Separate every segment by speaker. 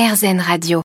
Speaker 1: RZN Radio.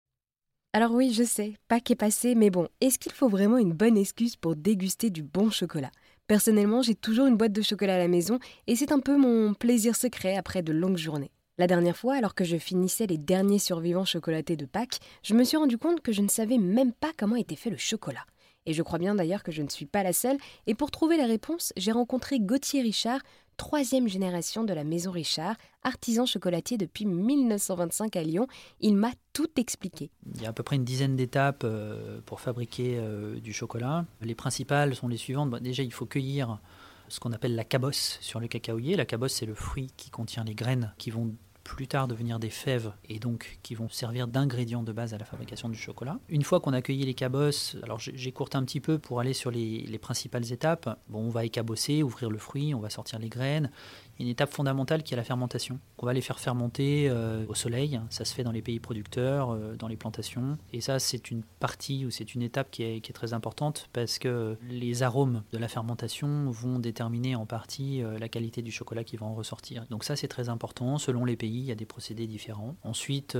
Speaker 2: Alors oui, je sais, Pâques est passé, mais bon, est-ce qu'il faut vraiment une bonne excuse pour déguster du bon chocolat? Personnellement, j'ai toujours une boîte de chocolat à la maison et c'est un peu mon plaisir secret après de longues journées. La dernière fois, alors que je finissais les derniers survivants chocolatés de Pâques, je me suis rendu compte que je ne savais même pas comment était fait le chocolat. Et je crois bien d'ailleurs que je ne suis pas la seule, et pour trouver la réponse, j'ai rencontré Gauthier Richard, troisième génération de la maison Richard, artisan chocolatier depuis 1925 à Lyon. Il m'a tout expliqué.
Speaker 3: Il y a à peu près une dizaine d'étapes euh, pour fabriquer euh, du chocolat. Les principales sont les suivantes. déjà, il faut cueillir ce qu'on appelle la cabosse sur le cacaoyer. La cabosse, c'est le fruit qui contient les graines qui vont plus tard devenir des fèves et donc qui vont servir d'ingrédients de base à la fabrication du chocolat. Une fois qu'on a cueilli les cabosses, alors j'ai courté un petit peu pour aller sur les, les, principales étapes. Bon, on va écabosser, ouvrir le fruit, on va sortir les graines une étape fondamentale qui est la fermentation. On va les faire fermenter euh, au soleil, ça se fait dans les pays producteurs, euh, dans les plantations. Et ça, c'est une partie ou c'est une étape qui est, très importante parce que les arômes de la fermentation vont déterminer en partie euh, la qualité du chocolat qui va en ressortir. Donc ça, c'est très important. Selon les pays, il y a des procédés différents. Ensuite,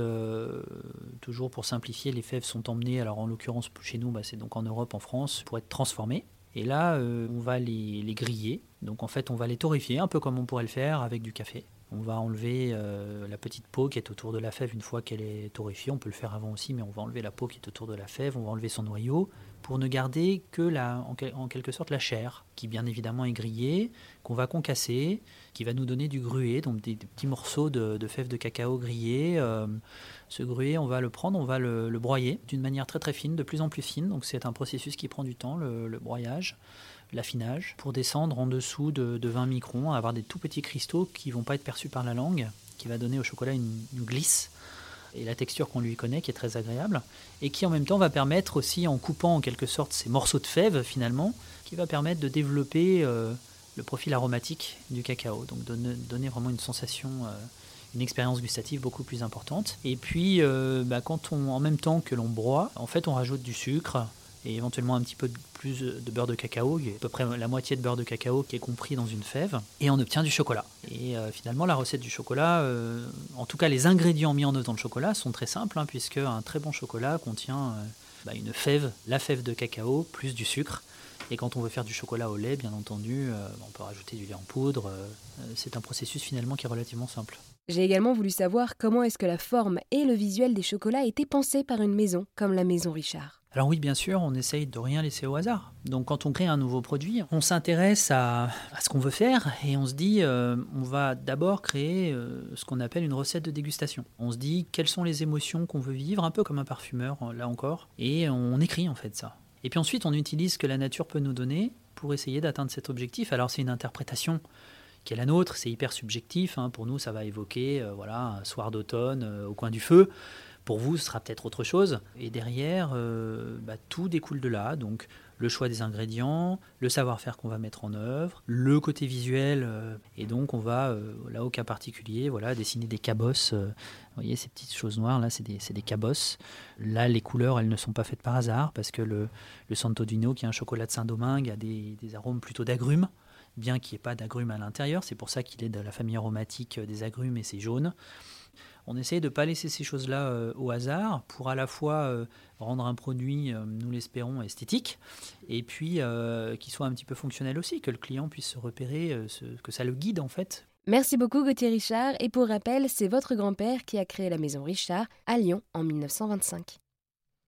Speaker 3: toujours pour simplifier, les fèves sont emmenées, alors en l'occurrence chez nous, bah, c'est donc en Europe, en France, pour être transformées. Et là, euh, on va les, griller. Donc en fait, on va les torréfier, un peu comme on pourrait le faire avec du café. On va enlever euh, la petite peau qui est autour de la fève une fois qu'elle est torréfiée. On peut le faire avant aussi, mais on va enlever la peau qui est autour de la fève. On va enlever son noyau pour ne garder que la, en, quelque sorte la chair, qui bien évidemment est grillée, qu'on va concasser, qui va nous donner du gruet, donc des, petits morceaux de, fèves de cacao grillés. Euh, ce gruet, on va le prendre, on va le, broyer d'une manière très très fine, de plus en plus fine. Donc c'est un processus qui prend du temps, le, broyage, l'affinage, pour descendre en dessous de, 20 microns, avoir des tout petits cristaux qui vont pas être perçus par la langue, qui va donner au chocolat une, glisse et la texture qu'on lui connaît qui est très agréable et qui en même temps va permettre aussi en coupant en quelque sorte ces morceaux de fèves finalement qui va permettre de développer euh, le profil aromatique du cacao donc donner, donner vraiment une sensation euh, une expérience gustative beaucoup plus importante. Et puis, euh, bah, quand on, en même temps que l'on broie, en fait, on rajoute du sucre et éventuellement un petit peu plus de beurre de cacao, à peu près la moitié de beurre de cacao qui est compris dans une fève, et on obtient du chocolat. Et euh, finalement, la recette du chocolat, euh, en tout cas les ingrédients mis en œuvre dans le chocolat, sont très simples, hein, puisque un très bon chocolat contient bah, une fève, la fève de cacao, plus du sucre. Et quand on veut faire du chocolat au lait, bien entendu, on peut rajouter du lait en poudre. c'est un processus finalement qui est relativement simple.
Speaker 2: J'ai également voulu savoir comment est-ce que la forme et le visuel des chocolats étaient pensés par une maison comme la maison Richard.
Speaker 3: Alors oui, bien sûr, on essaye de rien laisser au hasard. Donc quand on crée un nouveau produit, on s'intéresse à, ce qu'on veut faire et on se dit, euh, on va d'abord créer euh, ce qu'on appelle une recette de dégustation. On se dit quelles sont les émotions qu'on veut vivre, un peu comme un parfumeur, là encore, et on écrit en fait ça. Et puis ensuite, on utilise ce que la nature peut nous donner pour essayer d'atteindre cet objectif. Alors c'est une interprétation qui est la nôtre. C'est hyper subjectif. Hein. Pour nous, ça va évoquer euh, voilà, un soir d'automne euh, au coin du feu. Pour vous, ce sera peut-être autre chose. Et derrière, euh, bah, tout découle de là. Donc, le choix des ingrédients, le savoir-faire qu'on va mettre en œuvre, le côté visuel. et donc, on va, là, au cas particulier, voilà, dessiner des cabosses. vous voyez, ces petites choses noires, là, c'est des, cabosses. Là, les couleurs, elles ne sont pas faites par hasard, parce que le, Santo Dino, qui est un chocolat de Saint-Domingue, a des, des arômes plutôt d'agrumes bien qu'il n'y ait pas d'agrumes à l'intérieur. C'est pour ça qu'il est de la famille aromatique des agrumes et c'est jaune. On essaye de ne pas laisser ces choses-là euh, au hasard pour à la fois euh, rendre un produit, euh, nous l'espérons, esthétique, et puis qu'il soit un petit peu fonctionnel aussi, que le client puisse se repérer, que ça le guide en fait.
Speaker 2: Merci beaucoup Gauthier Richard, et pour rappel, c'est votre grand-père qui a créé la maison Richard à Lyon en 1925.